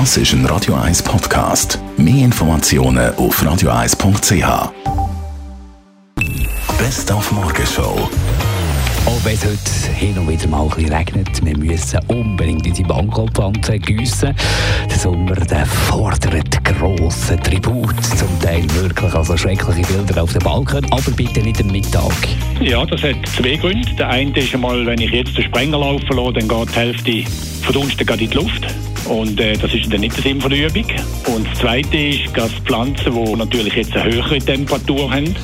Das ist ein Radio 1 Podcast. Mehr Informationen auf radio1.ch. Best auf Morgenshow. Auch wenn es heute hin und wieder mal ein bisschen regnet, wir müssen unbedingt unsere Bankopfanze gießen. Der Sommer der fordert grossen Tribut, zum Teil wirklich also schreckliche Bilder auf dem Balkon, aber bitte nicht am Mittag. Ja, das hat zwei Gründe. Der eine ist einmal, wenn ich jetzt den Sprenger laufen lasse, dann geht die Hälfte verdunstet in die Luft. Und äh, das ist dann nicht der Sinn von der Übung. Und das Zweite ist, dass Pflanzen, die natürlich jetzt eine höhere Temperatur haben,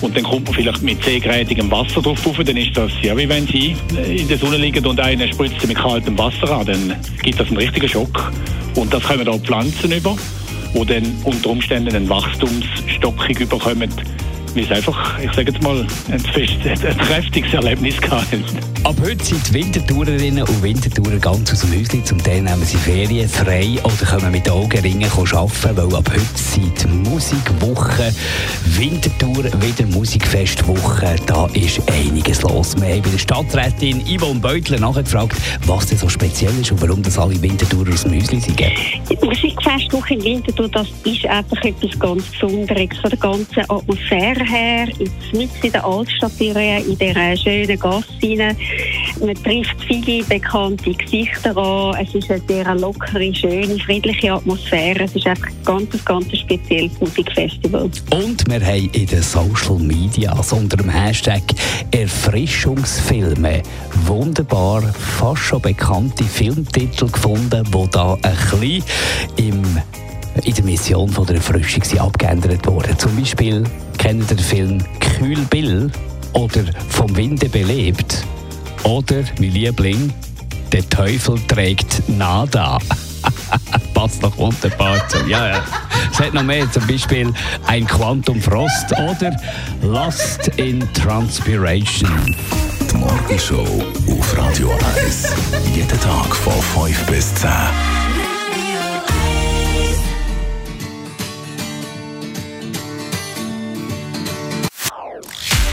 und dann kommt man vielleicht mit seegrätigem Wasser drauf rauf, dann ist das, ja, wie wenn sie in der Sonne liegen und einer spritzt sie mit kaltem Wasser an, dann gibt das einen richtigen Schock. Und das kommen auch Pflanzen über, die dann unter Umständen eine Wachstumsstockung bekommen, weil es einfach, ich sage jetzt mal, ein, fest, ein kräftiges Erlebnis hatten. Ab heute sind die Wintertourerinnen und Wintertourer ganz aus dem Häuschen. Zum Teil nehmen sie Ferien frei oder können mit Augenringen arbeiten, weil ab heute sind Musikwochen, Wintertour, wieder Musikfestwoche. Da ist einiges los. Wir haben bei der Stadträtin Yvonne Beutler nachgefragt, was denn so speziell ist und warum das alle Wintertourer aus dem Häuschen sind. Die Musikfestwoche im Winterthur, das ist einfach etwas ganz Besonderes von der ganzen Atmosphäre her. Jetzt nicht in der Altstadt, in dieser schönen Gasse man trifft viele bekannte Gesichter an. Es ist eine sehr lockere, schöne, friedliche Atmosphäre. Es ist einfach ein ganz, ganz spezielles Musikfestival. Und wir haben in den Social Media unter dem Hashtag Erfrischungsfilme wunderbar, fast schon bekannte Filmtitel gefunden, die da ein bisschen im in der Mission von der Erfrischung abgeändert wurden. Zum Beispiel kennen den Film Kühl Bill oder Vom Winde belebt oder, mein Liebling, der Teufel trägt Nada. Passt noch wunderbar zu. Ja, ja. Es hat noch mehr, zum Beispiel ein Quantum Frost oder Lost in Transpiration. Die Morgenshow auf Radio 1. Jeden Tag von 5 bis 10.